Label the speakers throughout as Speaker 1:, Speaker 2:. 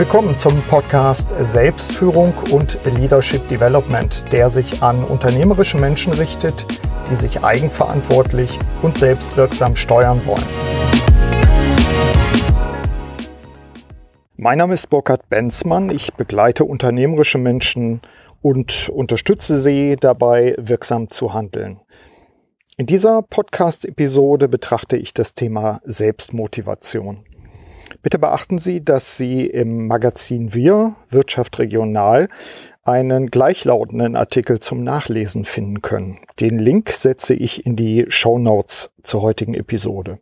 Speaker 1: Willkommen zum Podcast Selbstführung und Leadership Development, der sich an unternehmerische Menschen richtet, die sich eigenverantwortlich und selbstwirksam steuern wollen. Mein Name ist Burkhard Benzmann. Ich begleite unternehmerische Menschen und unterstütze sie dabei, wirksam zu handeln. In dieser Podcast-Episode betrachte ich das Thema Selbstmotivation. Bitte beachten Sie, dass Sie im Magazin Wir Wirtschaft Regional einen gleichlautenden Artikel zum Nachlesen finden können. Den Link setze ich in die Show Notes zur heutigen Episode.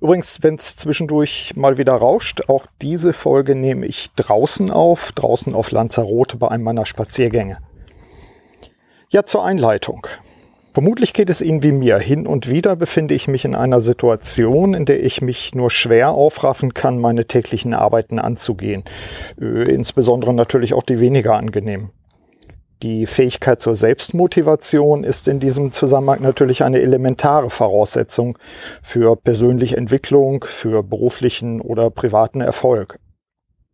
Speaker 1: Übrigens, wenn es zwischendurch mal wieder rauscht, auch diese Folge nehme ich draußen auf, draußen auf Lanzarote bei einem meiner Spaziergänge. Ja, zur Einleitung. Vermutlich geht es Ihnen wie mir. Hin und wieder befinde ich mich in einer Situation, in der ich mich nur schwer aufraffen kann, meine täglichen Arbeiten anzugehen. Äh, insbesondere natürlich auch die weniger angenehmen. Die Fähigkeit zur Selbstmotivation ist in diesem Zusammenhang natürlich eine elementare Voraussetzung für persönliche Entwicklung, für beruflichen oder privaten Erfolg.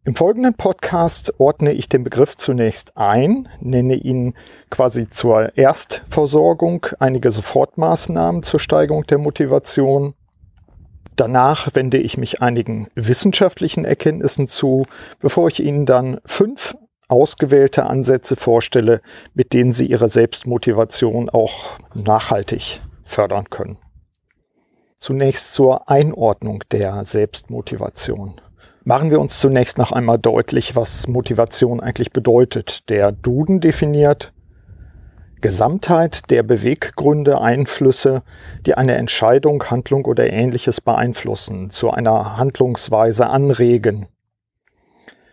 Speaker 1: Im folgenden Podcast ordne ich den Begriff zunächst ein, nenne ihn quasi zur Erstversorgung einige Sofortmaßnahmen zur Steigerung der Motivation. Danach wende ich mich einigen wissenschaftlichen Erkenntnissen zu, bevor ich Ihnen dann fünf ausgewählte Ansätze vorstelle, mit denen Sie Ihre Selbstmotivation auch nachhaltig fördern können. Zunächst zur Einordnung der Selbstmotivation. Machen wir uns zunächst noch einmal deutlich, was Motivation eigentlich bedeutet. Der Duden definiert Gesamtheit der Beweggründe, Einflüsse, die eine Entscheidung, Handlung oder ähnliches beeinflussen, zu einer Handlungsweise anregen.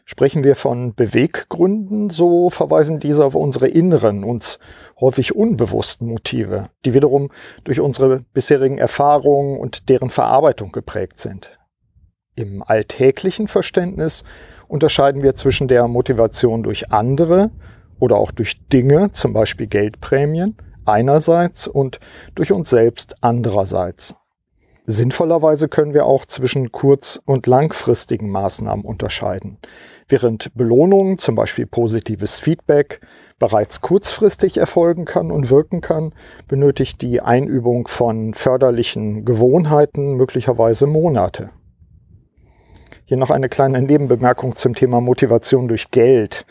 Speaker 1: Sprechen wir von Beweggründen, so verweisen diese auf unsere inneren, uns häufig unbewussten Motive, die wiederum durch unsere bisherigen Erfahrungen und deren Verarbeitung geprägt sind. Im alltäglichen Verständnis unterscheiden wir zwischen der Motivation durch andere oder auch durch Dinge, zum Beispiel Geldprämien, einerseits und durch uns selbst andererseits. Sinnvollerweise können wir auch zwischen kurz- und langfristigen Maßnahmen unterscheiden. Während Belohnungen, zum Beispiel positives Feedback, bereits kurzfristig erfolgen kann und wirken kann, benötigt die Einübung von förderlichen Gewohnheiten möglicherweise Monate. Hier noch eine kleine Nebenbemerkung zum Thema Motivation durch Geld.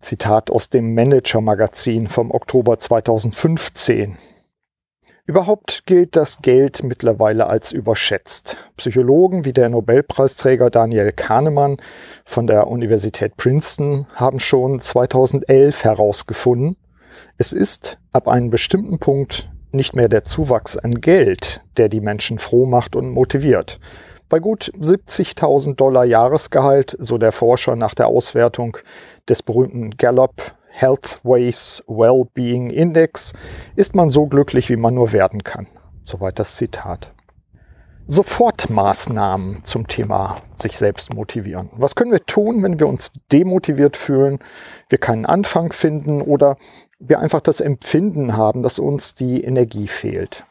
Speaker 1: Zitat aus dem Manager-Magazin vom Oktober 2015. Überhaupt gilt das Geld mittlerweile als überschätzt. Psychologen wie der Nobelpreisträger Daniel Kahnemann von der Universität Princeton haben schon 2011 herausgefunden, es ist ab einem bestimmten Punkt nicht mehr der Zuwachs an Geld, der die Menschen froh macht und motiviert, bei gut 70.000 Dollar Jahresgehalt, so der Forscher nach der Auswertung des berühmten Gallup Healthways Wellbeing Index, ist man so glücklich, wie man nur werden kann. Soweit das Zitat. Sofortmaßnahmen zum Thema sich selbst motivieren. Was können wir tun, wenn wir uns demotiviert fühlen, wir keinen Anfang finden oder wir einfach das Empfinden haben, dass uns die Energie fehlt?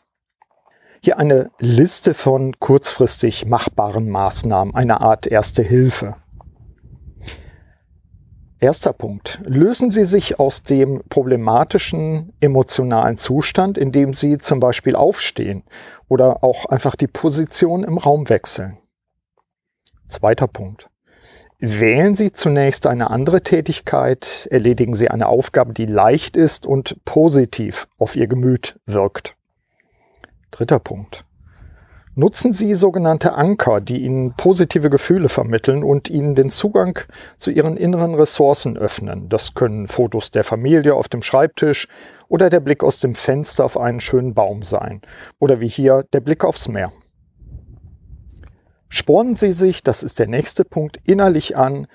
Speaker 1: Hier eine Liste von kurzfristig machbaren Maßnahmen, eine Art erste Hilfe. Erster Punkt. Lösen Sie sich aus dem problematischen emotionalen Zustand, in dem Sie zum Beispiel aufstehen oder auch einfach die Position im Raum wechseln. Zweiter Punkt. Wählen Sie zunächst eine andere Tätigkeit, erledigen Sie eine Aufgabe, die leicht ist und positiv auf Ihr Gemüt wirkt. Dritter Punkt. Nutzen Sie sogenannte Anker, die Ihnen positive Gefühle vermitteln und Ihnen den Zugang zu Ihren inneren Ressourcen öffnen. Das können Fotos der Familie auf dem Schreibtisch oder der Blick aus dem Fenster auf einen schönen Baum sein. Oder wie hier der Blick aufs Meer. Spornen Sie sich, das ist der nächste Punkt, innerlich an,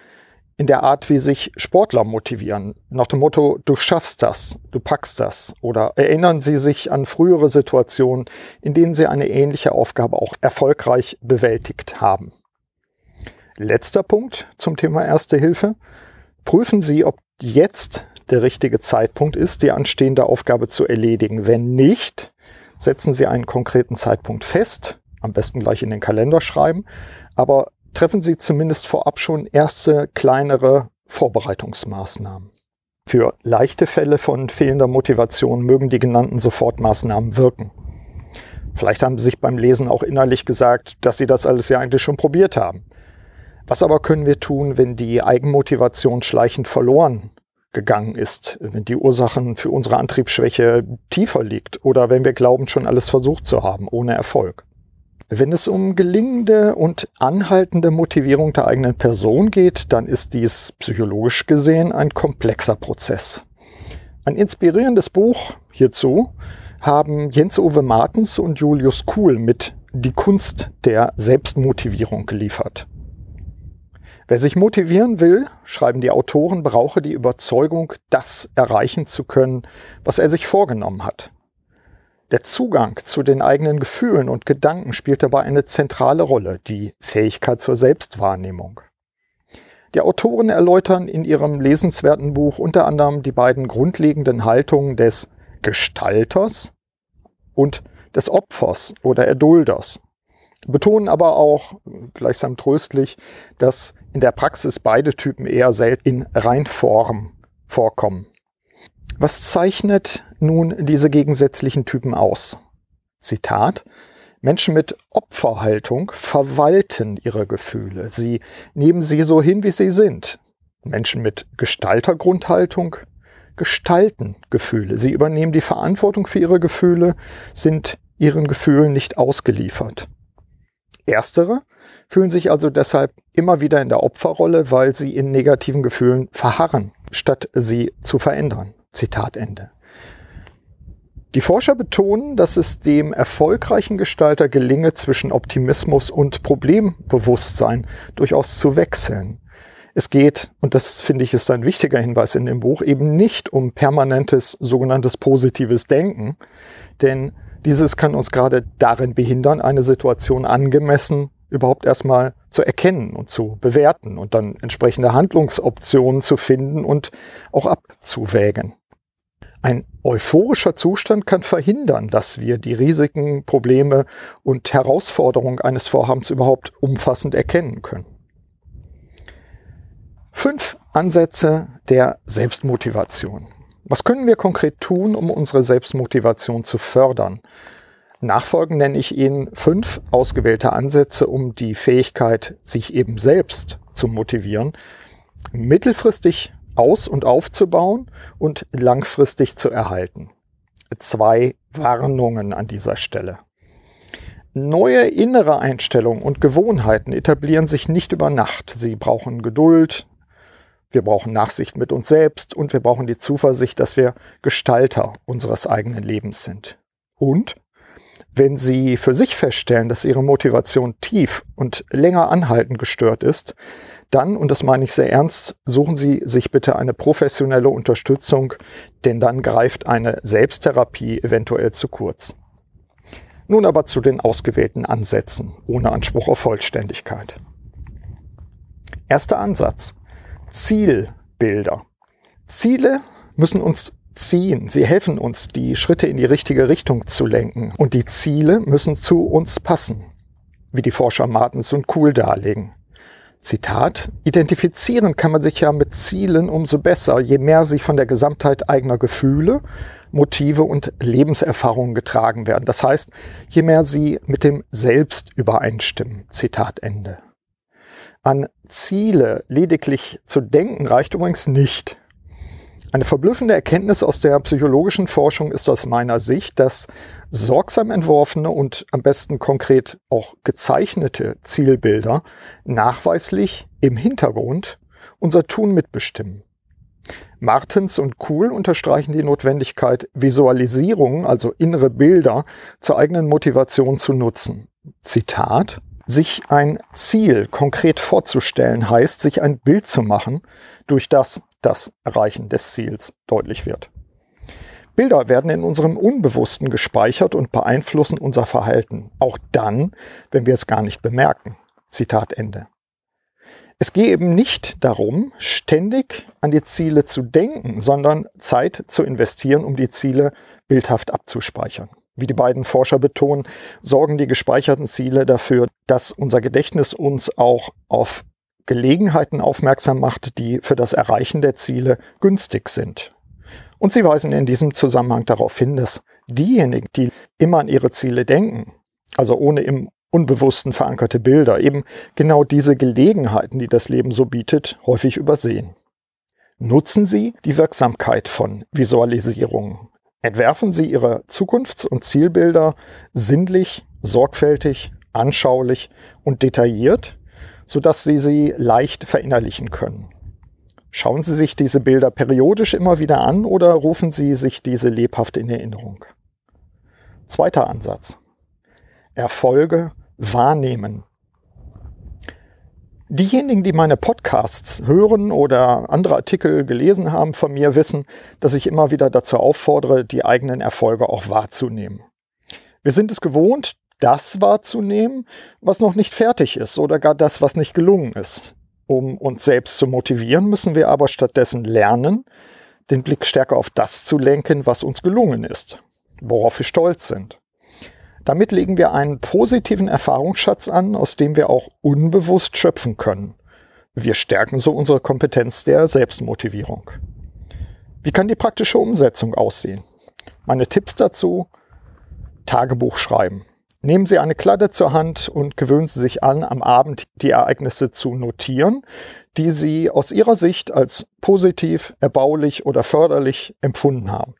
Speaker 1: in der Art, wie sich Sportler motivieren. Nach dem Motto, du schaffst das, du packst das. Oder erinnern Sie sich an frühere Situationen, in denen Sie eine ähnliche Aufgabe auch erfolgreich bewältigt haben. Letzter Punkt zum Thema Erste Hilfe. Prüfen Sie, ob jetzt der richtige Zeitpunkt ist, die anstehende Aufgabe zu erledigen. Wenn nicht, setzen Sie einen konkreten Zeitpunkt fest, am besten gleich in den Kalender schreiben, aber treffen Sie zumindest vorab schon erste kleinere Vorbereitungsmaßnahmen. Für leichte Fälle von fehlender Motivation mögen die genannten Sofortmaßnahmen wirken. Vielleicht haben Sie sich beim Lesen auch innerlich gesagt, dass Sie das alles ja eigentlich schon probiert haben. Was aber können wir tun, wenn die Eigenmotivation schleichend verloren gegangen ist, wenn die Ursachen für unsere Antriebsschwäche tiefer liegt oder wenn wir glauben, schon alles versucht zu haben, ohne Erfolg? Wenn es um gelingende und anhaltende Motivierung der eigenen Person geht, dann ist dies psychologisch gesehen ein komplexer Prozess. Ein inspirierendes Buch hierzu haben Jens-Uwe Martens und Julius Kuhl mit Die Kunst der Selbstmotivierung geliefert. Wer sich motivieren will, schreiben die Autoren, brauche die Überzeugung, das erreichen zu können, was er sich vorgenommen hat. Der Zugang zu den eigenen Gefühlen und Gedanken spielt dabei eine zentrale Rolle, die Fähigkeit zur Selbstwahrnehmung. Die Autoren erläutern in ihrem lesenswerten Buch unter anderem die beiden grundlegenden Haltungen des Gestalters und des Opfers oder Erdulders betonen aber auch gleichsam tröstlich, dass in der Praxis beide Typen eher selten in Reinform vorkommen. Was zeichnet nun diese gegensätzlichen Typen aus? Zitat Menschen mit Opferhaltung verwalten ihre Gefühle. Sie nehmen sie so hin, wie sie sind. Menschen mit Gestaltergrundhaltung gestalten Gefühle. Sie übernehmen die Verantwortung für ihre Gefühle, sind ihren Gefühlen nicht ausgeliefert. Erstere fühlen sich also deshalb immer wieder in der Opferrolle, weil sie in negativen Gefühlen verharren, statt sie zu verändern. Zitat Ende. Die Forscher betonen, dass es dem erfolgreichen Gestalter gelinge, zwischen Optimismus und Problembewusstsein durchaus zu wechseln. Es geht, und das finde ich ist ein wichtiger Hinweis in dem Buch, eben nicht um permanentes sogenanntes positives Denken, denn dieses kann uns gerade darin behindern, eine Situation angemessen überhaupt erstmal zu erkennen und zu bewerten und dann entsprechende Handlungsoptionen zu finden und auch abzuwägen. Ein euphorischer Zustand kann verhindern, dass wir die Risiken, Probleme und Herausforderungen eines Vorhabens überhaupt umfassend erkennen können. Fünf Ansätze der Selbstmotivation. Was können wir konkret tun, um unsere Selbstmotivation zu fördern? Nachfolgend nenne ich Ihnen fünf ausgewählte Ansätze, um die Fähigkeit, sich eben selbst zu motivieren, mittelfristig aus- und aufzubauen und langfristig zu erhalten. Zwei Warnungen an dieser Stelle. Neue innere Einstellungen und Gewohnheiten etablieren sich nicht über Nacht. Sie brauchen Geduld, wir brauchen Nachsicht mit uns selbst und wir brauchen die Zuversicht, dass wir Gestalter unseres eigenen Lebens sind. Und wenn Sie für sich feststellen, dass Ihre Motivation tief und länger anhaltend gestört ist, dann, und das meine ich sehr ernst, suchen Sie sich bitte eine professionelle Unterstützung, denn dann greift eine Selbsttherapie eventuell zu kurz. Nun aber zu den ausgewählten Ansätzen, ohne Anspruch auf Vollständigkeit. Erster Ansatz. Zielbilder. Ziele müssen uns ziehen. Sie helfen uns, die Schritte in die richtige Richtung zu lenken. Und die Ziele müssen zu uns passen, wie die Forscher Martens und Kuhl darlegen. Zitat, identifizieren kann man sich ja mit Zielen umso besser, je mehr sie von der Gesamtheit eigener Gefühle, Motive und Lebenserfahrungen getragen werden. Das heißt, je mehr sie mit dem Selbst übereinstimmen. Zitat Ende. An Ziele lediglich zu denken reicht übrigens nicht. Eine verblüffende Erkenntnis aus der psychologischen Forschung ist aus meiner Sicht, dass sorgsam entworfene und am besten konkret auch gezeichnete Zielbilder nachweislich im Hintergrund unser Tun mitbestimmen. Martens und Kuhl unterstreichen die Notwendigkeit, Visualisierungen, also innere Bilder, zur eigenen Motivation zu nutzen. Zitat sich ein Ziel konkret vorzustellen heißt, sich ein Bild zu machen, durch das das Erreichen des Ziels deutlich wird. Bilder werden in unserem Unbewussten gespeichert und beeinflussen unser Verhalten, auch dann, wenn wir es gar nicht bemerken. Zitat Ende. Es gehe eben nicht darum, ständig an die Ziele zu denken, sondern Zeit zu investieren, um die Ziele bildhaft abzuspeichern. Wie die beiden Forscher betonen, sorgen die gespeicherten Ziele dafür, dass unser Gedächtnis uns auch auf Gelegenheiten aufmerksam macht, die für das Erreichen der Ziele günstig sind. Und sie weisen in diesem Zusammenhang darauf hin, dass diejenigen, die immer an ihre Ziele denken, also ohne im Unbewussten verankerte Bilder, eben genau diese Gelegenheiten, die das Leben so bietet, häufig übersehen. Nutzen Sie die Wirksamkeit von Visualisierungen. Entwerfen Sie Ihre Zukunfts- und Zielbilder sinnlich, sorgfältig, anschaulich und detailliert, sodass Sie sie leicht verinnerlichen können. Schauen Sie sich diese Bilder periodisch immer wieder an oder rufen Sie sich diese lebhaft in Erinnerung. Zweiter Ansatz. Erfolge wahrnehmen. Diejenigen, die meine Podcasts hören oder andere Artikel gelesen haben von mir, wissen, dass ich immer wieder dazu auffordere, die eigenen Erfolge auch wahrzunehmen. Wir sind es gewohnt, das wahrzunehmen, was noch nicht fertig ist oder gar das, was nicht gelungen ist. Um uns selbst zu motivieren, müssen wir aber stattdessen lernen, den Blick stärker auf das zu lenken, was uns gelungen ist, worauf wir stolz sind. Damit legen wir einen positiven Erfahrungsschatz an, aus dem wir auch unbewusst schöpfen können. Wir stärken so unsere Kompetenz der Selbstmotivierung. Wie kann die praktische Umsetzung aussehen? Meine Tipps dazu? Tagebuch schreiben. Nehmen Sie eine Kladde zur Hand und gewöhnen Sie sich an, am Abend die Ereignisse zu notieren, die Sie aus Ihrer Sicht als positiv, erbaulich oder förderlich empfunden haben.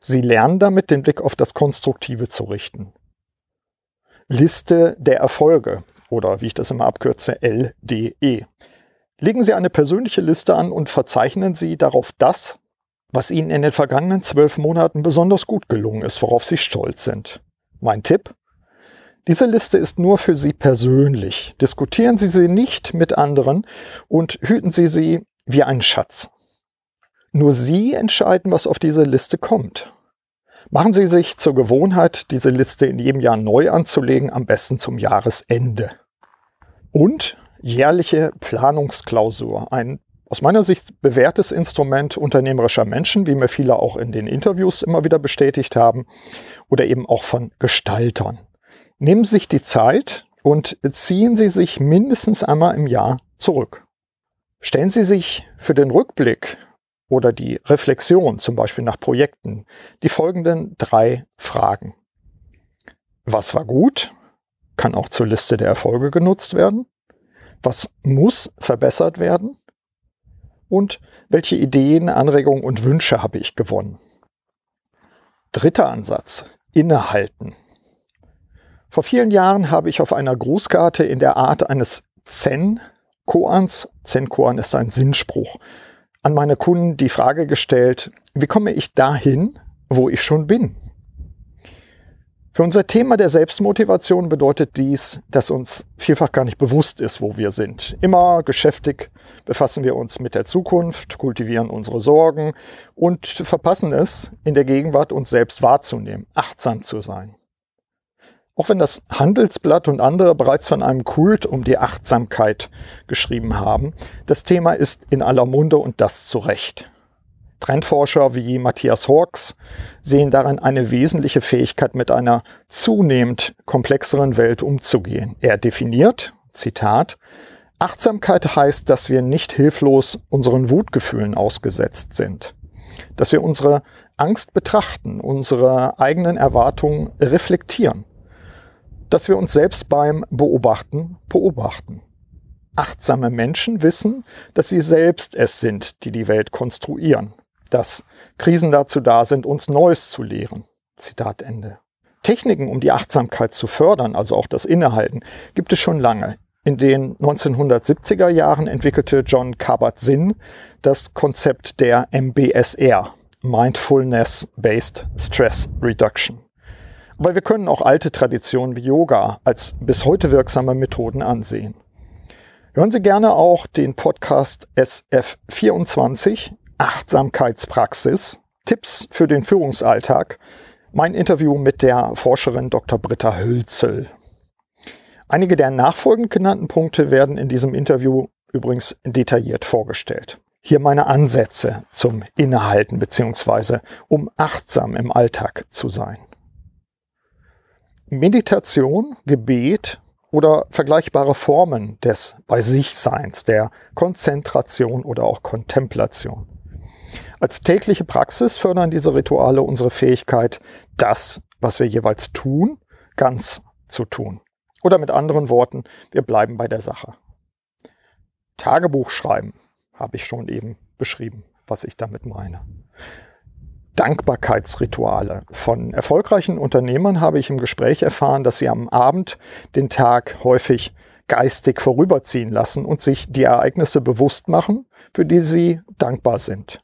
Speaker 1: Sie lernen damit, den Blick auf das Konstruktive zu richten. Liste der Erfolge oder wie ich das immer abkürze, LDE. Legen Sie eine persönliche Liste an und verzeichnen Sie darauf das, was Ihnen in den vergangenen zwölf Monaten besonders gut gelungen ist, worauf Sie stolz sind. Mein Tipp? Diese Liste ist nur für Sie persönlich. Diskutieren Sie sie nicht mit anderen und hüten Sie sie wie einen Schatz. Nur Sie entscheiden, was auf diese Liste kommt. Machen Sie sich zur Gewohnheit, diese Liste in jedem Jahr neu anzulegen, am besten zum Jahresende. Und jährliche Planungsklausur, ein aus meiner Sicht bewährtes Instrument unternehmerischer Menschen, wie mir viele auch in den Interviews immer wieder bestätigt haben, oder eben auch von Gestaltern. Nehmen Sie sich die Zeit und ziehen Sie sich mindestens einmal im Jahr zurück. Stellen Sie sich für den Rückblick oder die Reflexion, zum Beispiel nach Projekten, die folgenden drei Fragen. Was war gut? Kann auch zur Liste der Erfolge genutzt werden. Was muss verbessert werden? Und welche Ideen, Anregungen und Wünsche habe ich gewonnen? Dritter Ansatz. Innehalten. Vor vielen Jahren habe ich auf einer Grußkarte in der Art eines Zen-Koans, Zen-Koan ist ein Sinnspruch, an meine Kunden die Frage gestellt, wie komme ich dahin, wo ich schon bin? Für unser Thema der Selbstmotivation bedeutet dies, dass uns vielfach gar nicht bewusst ist, wo wir sind. Immer geschäftig befassen wir uns mit der Zukunft, kultivieren unsere Sorgen und verpassen es, in der Gegenwart uns selbst wahrzunehmen, achtsam zu sein. Auch wenn das Handelsblatt und andere bereits von einem Kult um die Achtsamkeit geschrieben haben, das Thema ist in aller Munde und das zu Recht. Trendforscher wie Matthias Hawks sehen darin eine wesentliche Fähigkeit, mit einer zunehmend komplexeren Welt umzugehen. Er definiert, Zitat, Achtsamkeit heißt, dass wir nicht hilflos unseren Wutgefühlen ausgesetzt sind, dass wir unsere Angst betrachten, unsere eigenen Erwartungen reflektieren dass wir uns selbst beim Beobachten beobachten. Achtsame Menschen wissen, dass sie selbst es sind, die die Welt konstruieren, dass Krisen dazu da sind, uns Neues zu lehren. Zitat Ende. Techniken, um die Achtsamkeit zu fördern, also auch das Innehalten, gibt es schon lange. In den 1970er Jahren entwickelte John Kabat-Zinn das Konzept der MBSR, Mindfulness-Based Stress Reduction. Weil wir können auch alte Traditionen wie Yoga als bis heute wirksame Methoden ansehen. Hören Sie gerne auch den Podcast SF24 Achtsamkeitspraxis Tipps für den Führungsalltag. Mein Interview mit der Forscherin Dr. Britta Hölzel. Einige der nachfolgend genannten Punkte werden in diesem Interview übrigens detailliert vorgestellt. Hier meine Ansätze zum Innehalten bzw. um achtsam im Alltag zu sein. Meditation, Gebet oder vergleichbare Formen des Bei sich Seins, der Konzentration oder auch Kontemplation. Als tägliche Praxis fördern diese Rituale unsere Fähigkeit, das, was wir jeweils tun, ganz zu tun. Oder mit anderen Worten, wir bleiben bei der Sache. Tagebuch schreiben habe ich schon eben beschrieben, was ich damit meine. Dankbarkeitsrituale. Von erfolgreichen Unternehmern habe ich im Gespräch erfahren, dass sie am Abend den Tag häufig geistig vorüberziehen lassen und sich die Ereignisse bewusst machen, für die sie dankbar sind.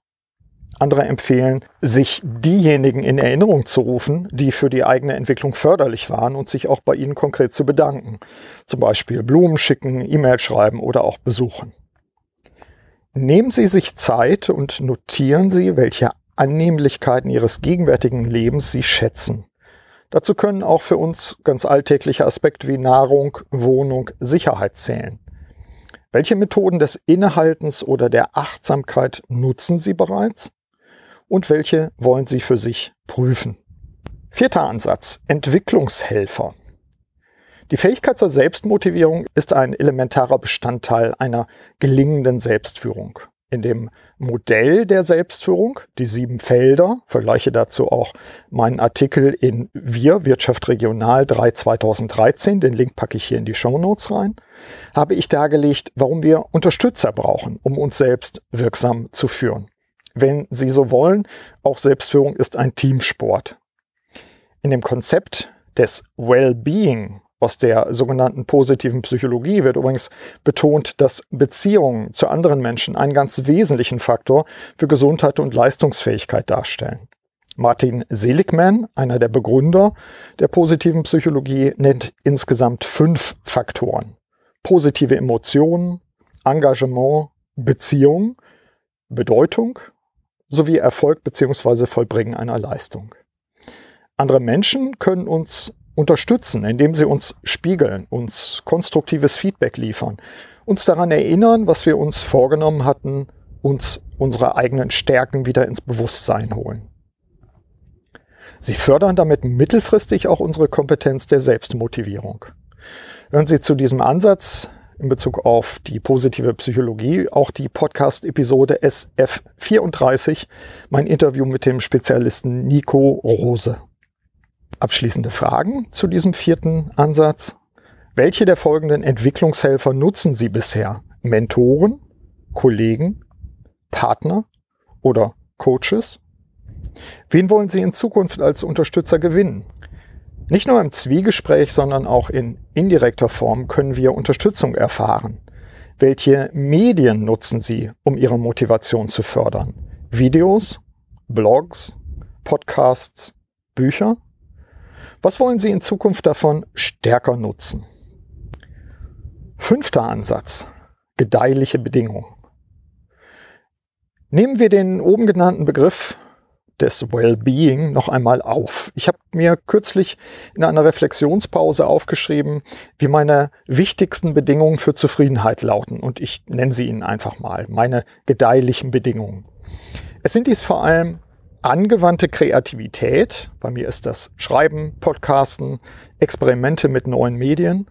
Speaker 1: Andere empfehlen, sich diejenigen in Erinnerung zu rufen, die für die eigene Entwicklung förderlich waren und sich auch bei ihnen konkret zu bedanken. Zum Beispiel Blumen schicken, E-Mail schreiben oder auch besuchen. Nehmen Sie sich Zeit und notieren Sie, welche Annehmlichkeiten Ihres gegenwärtigen Lebens Sie schätzen. Dazu können auch für uns ganz alltägliche Aspekte wie Nahrung, Wohnung, Sicherheit zählen. Welche Methoden des Innehaltens oder der Achtsamkeit nutzen Sie bereits? und welche wollen Sie für sich prüfen. Vierter Ansatz, Entwicklungshelfer. Die Fähigkeit zur Selbstmotivierung ist ein elementarer Bestandteil einer gelingenden Selbstführung. In dem Modell der Selbstführung, die sieben Felder, vergleiche dazu auch meinen Artikel in Wir, Wirtschaft Regional 3 2013, den Link packe ich hier in die Show Notes rein, habe ich dargelegt, warum wir Unterstützer brauchen, um uns selbst wirksam zu führen wenn Sie so wollen. Auch Selbstführung ist ein Teamsport. In dem Konzept des Well-Being aus der sogenannten positiven Psychologie wird übrigens betont, dass Beziehungen zu anderen Menschen einen ganz wesentlichen Faktor für Gesundheit und Leistungsfähigkeit darstellen. Martin Seligman, einer der Begründer der positiven Psychologie, nennt insgesamt fünf Faktoren. Positive Emotionen, Engagement, Beziehung, Bedeutung, sowie Erfolg bzw. Vollbringen einer Leistung. Andere Menschen können uns unterstützen, indem sie uns spiegeln, uns konstruktives Feedback liefern, uns daran erinnern, was wir uns vorgenommen hatten, uns unsere eigenen Stärken wieder ins Bewusstsein holen. Sie fördern damit mittelfristig auch unsere Kompetenz der Selbstmotivierung. Hören Sie zu diesem Ansatz in Bezug auf die positive Psychologie auch die Podcast-Episode SF34, mein Interview mit dem Spezialisten Nico Rose. Abschließende Fragen zu diesem vierten Ansatz. Welche der folgenden Entwicklungshelfer nutzen Sie bisher? Mentoren, Kollegen, Partner oder Coaches? Wen wollen Sie in Zukunft als Unterstützer gewinnen? Nicht nur im Zwiegespräch, sondern auch in indirekter Form können wir Unterstützung erfahren. Welche Medien nutzen Sie, um Ihre Motivation zu fördern? Videos, Blogs, Podcasts, Bücher? Was wollen Sie in Zukunft davon stärker nutzen? Fünfter Ansatz. Gedeihliche Bedingungen. Nehmen wir den oben genannten Begriff des Wellbeing noch einmal auf. Ich habe mir kürzlich in einer Reflexionspause aufgeschrieben, wie meine wichtigsten Bedingungen für Zufriedenheit lauten und ich nenne sie Ihnen einfach mal, meine gedeihlichen Bedingungen. Es sind dies vor allem angewandte Kreativität, bei mir ist das Schreiben, Podcasten, Experimente mit neuen Medien,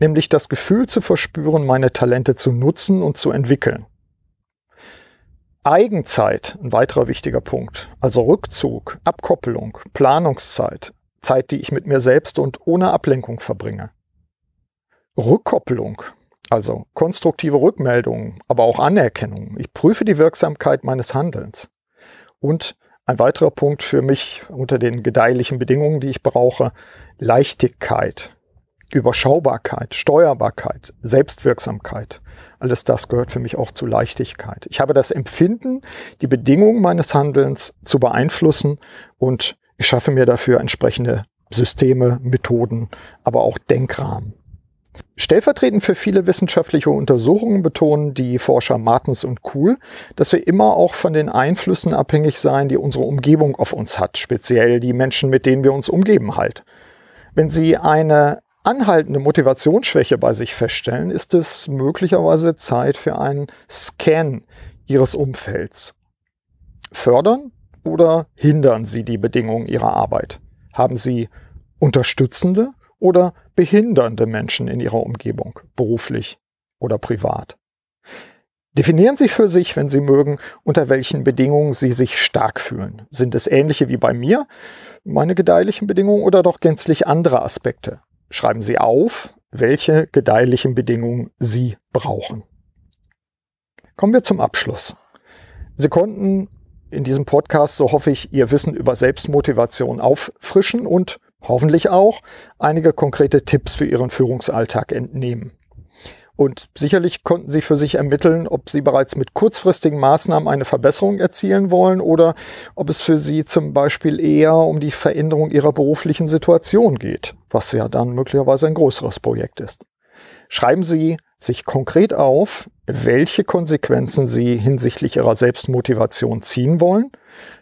Speaker 1: nämlich das Gefühl zu verspüren, meine Talente zu nutzen und zu entwickeln. Eigenzeit, ein weiterer wichtiger Punkt, also Rückzug, Abkoppelung, Planungszeit, Zeit, die ich mit mir selbst und ohne Ablenkung verbringe. Rückkopplung, also konstruktive Rückmeldungen, aber auch Anerkennung. Ich prüfe die Wirksamkeit meines Handelns. Und ein weiterer Punkt für mich unter den gedeihlichen Bedingungen, die ich brauche, Leichtigkeit, Überschaubarkeit, Steuerbarkeit, Selbstwirksamkeit. Alles das gehört für mich auch zu Leichtigkeit. Ich habe das Empfinden, die Bedingungen meines Handelns zu beeinflussen und ich schaffe mir dafür entsprechende Systeme, Methoden, aber auch Denkrahmen. Stellvertretend für viele wissenschaftliche Untersuchungen betonen die Forscher Martens und Kuhl, dass wir immer auch von den Einflüssen abhängig sein, die unsere Umgebung auf uns hat, speziell die Menschen, mit denen wir uns umgeben halt. Wenn Sie eine anhaltende Motivationsschwäche bei sich feststellen, ist es möglicherweise Zeit für einen Scan Ihres Umfelds. Fördern oder hindern Sie die Bedingungen Ihrer Arbeit? Haben Sie unterstützende oder behindernde Menschen in ihrer Umgebung, beruflich oder privat. Definieren Sie für sich, wenn Sie mögen, unter welchen Bedingungen Sie sich stark fühlen. Sind es ähnliche wie bei mir, meine gedeihlichen Bedingungen oder doch gänzlich andere Aspekte? Schreiben Sie auf, welche gedeihlichen Bedingungen Sie brauchen. Kommen wir zum Abschluss. Sie konnten in diesem Podcast, so hoffe ich, Ihr Wissen über Selbstmotivation auffrischen und hoffentlich auch einige konkrete Tipps für Ihren Führungsalltag entnehmen. Und sicherlich konnten Sie für sich ermitteln, ob Sie bereits mit kurzfristigen Maßnahmen eine Verbesserung erzielen wollen oder ob es für Sie zum Beispiel eher um die Veränderung Ihrer beruflichen Situation geht, was ja dann möglicherweise ein größeres Projekt ist. Schreiben Sie sich konkret auf, welche Konsequenzen Sie hinsichtlich Ihrer Selbstmotivation ziehen wollen,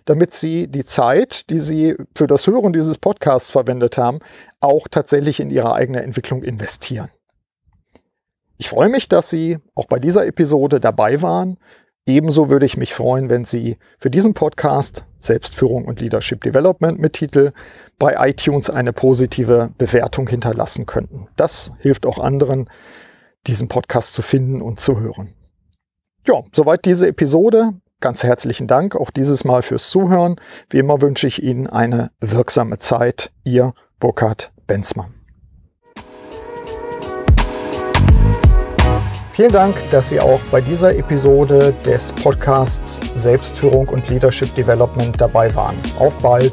Speaker 1: damit Sie die Zeit, die Sie für das Hören dieses Podcasts verwendet haben, auch tatsächlich in Ihre eigene Entwicklung investieren. Ich freue mich, dass Sie auch bei dieser Episode dabei waren. Ebenso würde ich mich freuen, wenn Sie für diesen Podcast Selbstführung und Leadership Development mit Titel bei iTunes eine positive Bewertung hinterlassen könnten. Das hilft auch anderen, diesen Podcast zu finden und zu hören. Ja, soweit diese Episode. Ganz herzlichen Dank auch dieses Mal fürs Zuhören. Wie immer wünsche ich Ihnen eine wirksame Zeit. Ihr Burkhard Benzmann. Vielen Dank, dass Sie auch bei dieser Episode des Podcasts Selbstführung und Leadership Development dabei waren. Auf bald!